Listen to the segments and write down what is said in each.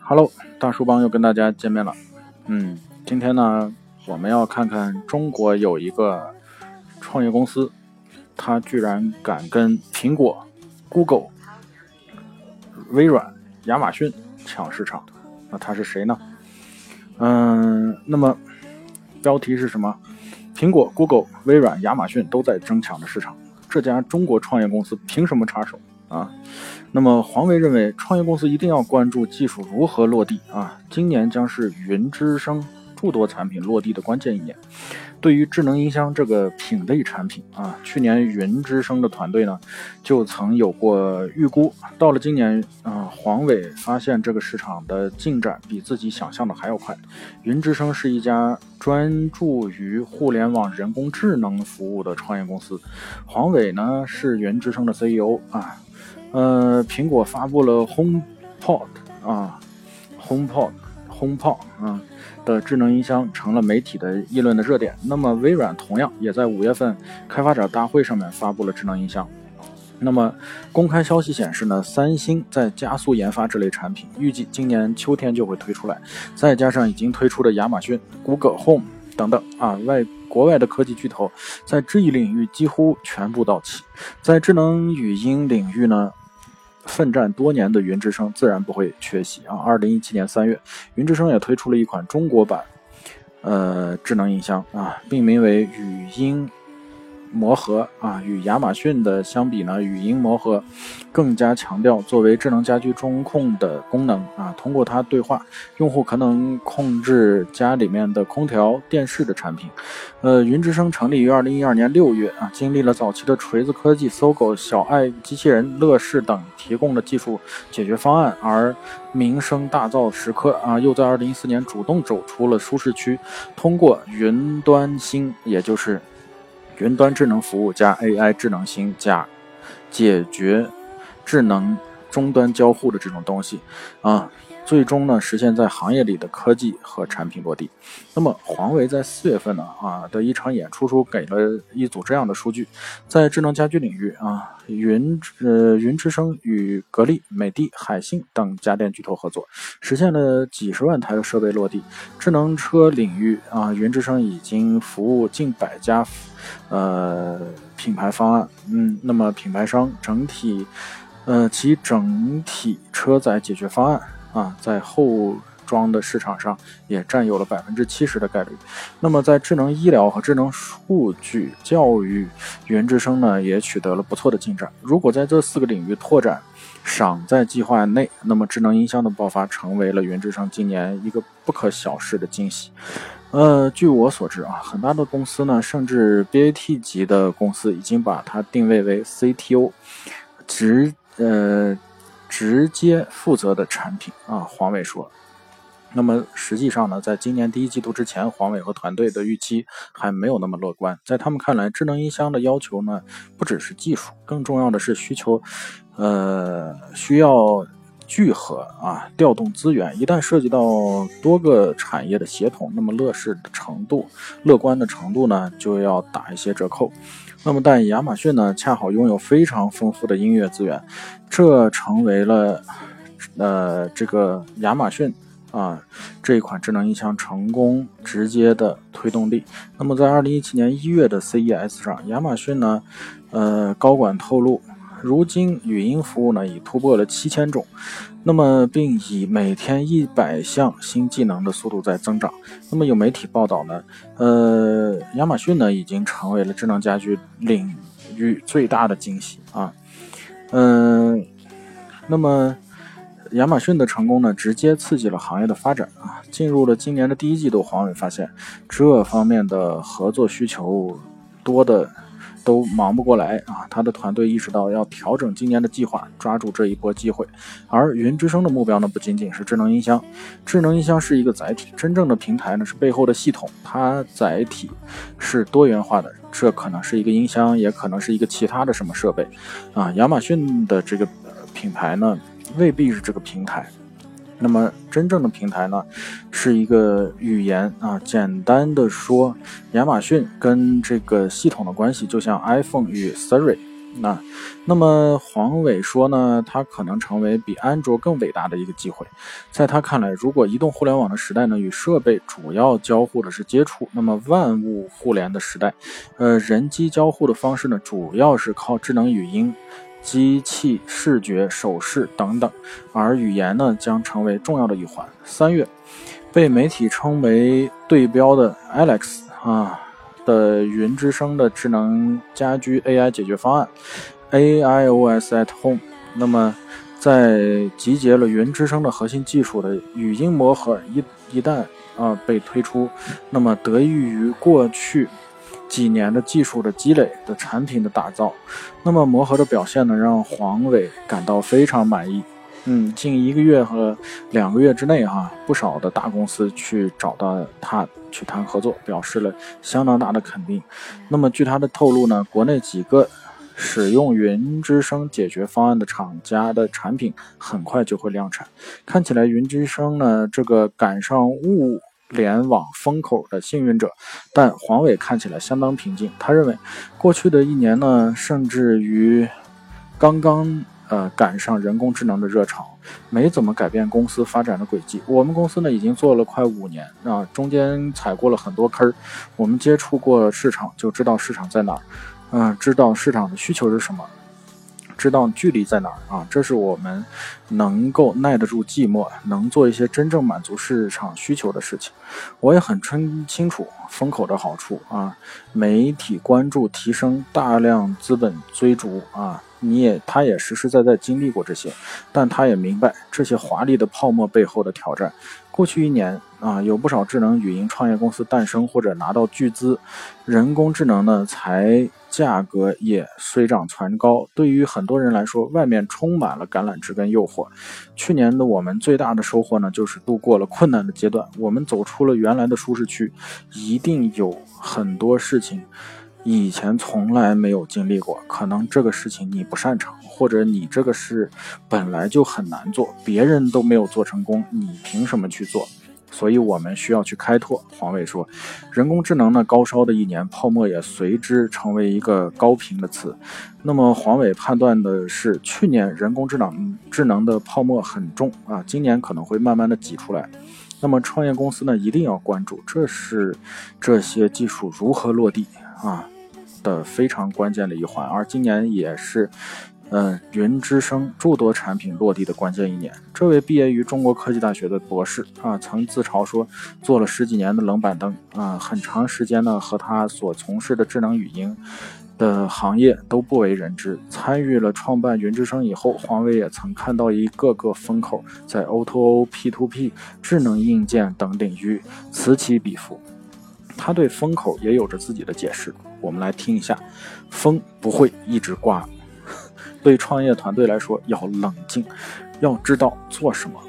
Hello，大叔帮又跟大家见面了。嗯，今天呢，我们要看看中国有一个创业公司，它居然敢跟苹果、Google、微软、亚马逊抢市场。那它是谁呢？嗯，那么标题是什么？苹果、Google、微软、亚马逊都在争抢的市场，这家中国创业公司凭什么插手啊？那么黄维认为，创业公司一定要关注技术如何落地啊！今年将是云之声诸多产品落地的关键一年。对于智能音箱这个品类产品啊，去年云之声的团队呢就曾有过预估。到了今年啊，黄伟发现这个市场的进展比自己想象的还要快。云之声是一家专注于互联网人工智能服务的创业公司。黄伟呢是云之声的 CEO 啊。呃，苹果发布了 HomePod 啊，HomePod，HomePod 啊。的智能音箱成了媒体的议论的热点。那么微软同样也在五月份开发者大会上面发布了智能音箱。那么公开消息显示呢，三星在加速研发这类产品，预计今年秋天就会推出来。再加上已经推出的亚马逊、Google Home 等等啊，外国外的科技巨头在这一领域几乎全部到齐。在智能语音领域呢？奋战多年的云之声自然不会缺席啊！二零一七年三月，云之声也推出了一款中国版，呃，智能音箱啊，命名为语音。魔盒啊，与亚马逊的相比呢，语音魔盒更加强调作为智能家居中控的功能啊。通过它对话，用户可能控制家里面的空调、电视的产品。呃，云之声成立于二零一二年六月啊，经历了早期的锤子科技、搜狗、小爱机器人、乐视等提供的技术解决方案，而名声大噪时刻啊，又在二零一四年主动走出了舒适区，通过云端星，也就是。云端智能服务加 AI 智能星加解决智能终端交互的这种东西啊。最终呢，实现在行业里的科技和产品落地。那么，华为在四月份呢啊的一场演出中给了一组这样的数据：在智能家居领域啊，云呃云之声与格力、美的、海信等家电巨头合作，实现了几十万台的设备落地。智能车领域啊，云之声已经服务近百家呃品牌方案，嗯，那么品牌商整体呃其整体车载解决方案。啊，在后装的市场上也占有了百分之七十的概率。那么，在智能医疗和智能数据教育，云之声呢也取得了不错的进展。如果在这四个领域拓展尚在计划内，那么智能音箱的爆发成为了云之声今年一个不可小视的惊喜。呃，据我所知啊，很大的公司呢，甚至 BAT 级的公司已经把它定位为 CTO，直呃。直接负责的产品啊，黄伟说。那么实际上呢，在今年第一季度之前，黄伟和团队的预期还没有那么乐观。在他们看来，智能音箱的要求呢，不只是技术，更重要的是需求，呃，需要聚合啊，调动资源。一旦涉及到多个产业的协同，那么乐视的程度、乐观的程度呢，就要打一些折扣。那么，但亚马逊呢，恰好拥有非常丰富的音乐资源，这成为了，呃，这个亚马逊啊这一款智能音箱成功直接的推动力。那么，在二零一七年一月的 CES 上，亚马逊呢，呃，高管透露。如今语音服务呢已突破了七千种，那么并以每天一百项新技能的速度在增长。那么有媒体报道呢，呃，亚马逊呢已经成为了智能家居领域最大的惊喜啊。嗯，那么亚马逊的成功呢，直接刺激了行业的发展啊。进入了今年的第一季度，黄伟发现这方面的合作需求多的。都忙不过来啊！他的团队意识到要调整今年的计划，抓住这一波机会。而云之声的目标呢，不仅仅是智能音箱，智能音箱是一个载体，真正的平台呢是背后的系统，它载体是多元化的，这可能是一个音箱，也可能是一个其他的什么设备啊。亚马逊的这个品牌呢，未必是这个平台。那么真正的平台呢，是一个语言啊。简单的说，亚马逊跟这个系统的关系就像 iPhone 与 Siri 那，那么黄伟说呢，它可能成为比安卓更伟大的一个机会。在他看来，如果移动互联网的时代呢，与设备主要交互的是接触，那么万物互联的时代，呃，人机交互的方式呢，主要是靠智能语音、机器视觉、手势等等，而语言呢，将成为重要的一环。三月，被媒体称为对标的 Alex 啊。的云之声的智能家居 AI 解决方案，AIOS at Home。那么，在集结了云之声的核心技术的语音魔盒一一旦啊被推出，那么得益于过去几年的技术的积累的产品的打造，那么磨合的表现呢，让黄伟感到非常满意。嗯，近一个月和两个月之内，哈，不少的大公司去找到他去谈合作，表示了相当大的肯定。那么，据他的透露呢，国内几个使用云之声解决方案的厂家的产品很快就会量产。看起来，云之声呢这个赶上物联网风口的幸运者，但黄伟看起来相当平静。他认为，过去的一年呢，甚至于刚刚。呃，赶上人工智能的热潮，没怎么改变公司发展的轨迹。我们公司呢，已经做了快五年啊，中间踩过了很多坑儿。我们接触过市场，就知道市场在哪儿，嗯，知道市场的需求是什么，知道距离在哪儿啊。这是我们能够耐得住寂寞，能做一些真正满足市场需求的事情。我也很清清楚风口的好处啊，媒体关注提升，大量资本追逐啊。你也，他也实实在在经历过这些，但他也明白这些华丽的泡沫背后的挑战。过去一年啊，有不少智能语音创业公司诞生或者拿到巨资，人工智能呢，才价格也水涨船高。对于很多人来说，外面充满了橄榄枝跟诱惑。去年的我们最大的收获呢，就是度过了困难的阶段，我们走出了原来的舒适区。一定有很多事情。以前从来没有经历过，可能这个事情你不擅长，或者你这个事本来就很难做，别人都没有做成功，你凭什么去做？所以我们需要去开拓。黄伟说，人工智能呢高烧的一年，泡沫也随之成为一个高频的词。那么黄伟判断的是，去年人工智能智能的泡沫很重啊，今年可能会慢慢的挤出来。那么创业公司呢一定要关注，这是这些技术如何落地啊？的非常关键的一环，而今年也是，嗯，云之声诸多产品落地的关键一年。这位毕业于中国科技大学的博士啊，曾自嘲说，做了十几年的冷板凳啊，很长时间呢和他所从事的智能语音的行业都不为人知。参与了创办云之声以后，黄伟也曾看到一个个风口在 O2O、P2P、智能硬件等领域此起彼伏。他对风口也有着自己的解释，我们来听一下。风不会一直刮，对创业团队来说要冷静，要知道做什么，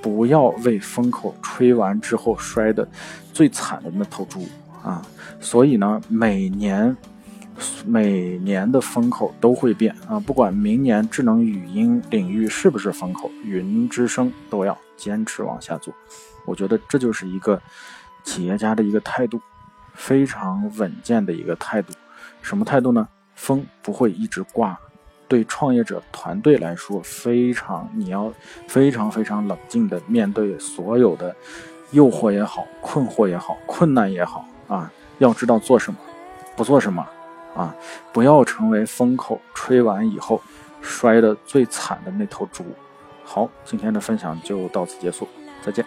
不要为风口吹完之后摔的最惨的那头猪啊！所以呢，每年每年的风口都会变啊，不管明年智能语音领域是不是风口，云之声都要坚持往下做。我觉得这就是一个。企业家的一个态度，非常稳健的一个态度。什么态度呢？风不会一直刮。对创业者团队来说，非常你要非常非常冷静的面对所有的诱惑也好、困惑也好、困难也好啊，要知道做什么，不做什么啊，不要成为风口吹完以后摔的最惨的那头猪。好，今天的分享就到此结束，再见。